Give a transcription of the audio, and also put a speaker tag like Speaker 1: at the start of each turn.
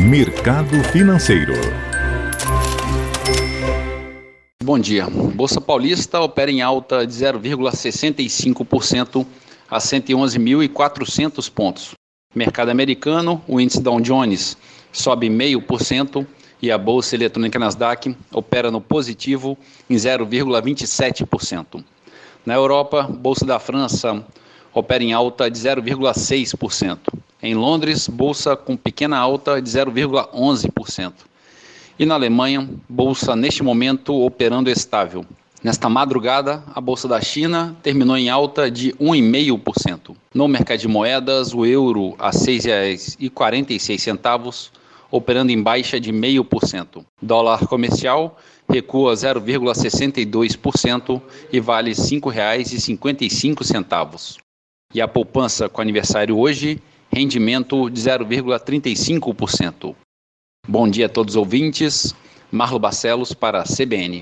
Speaker 1: Mercado Financeiro.
Speaker 2: Bom dia. Bolsa Paulista opera em alta de 0,65% a 111.400 pontos. Mercado americano, o índice Dow Jones sobe 0,5% e a bolsa eletrônica Nasdaq opera no positivo em 0,27%. Na Europa, bolsa da França opera em alta de 0,6%. Em Londres, bolsa com pequena alta de 0,11%. E na Alemanha, bolsa neste momento operando estável. Nesta madrugada, a bolsa da China terminou em alta de 1,5%. No mercado de moedas, o euro a R$ 6,46, operando em baixa de 0,5%. Dólar comercial recua 0,62% e vale R$ 5,55. E a poupança com aniversário hoje rendimento de 0,35%. Bom dia a todos os ouvintes. Marlo Barcelos para a CBN.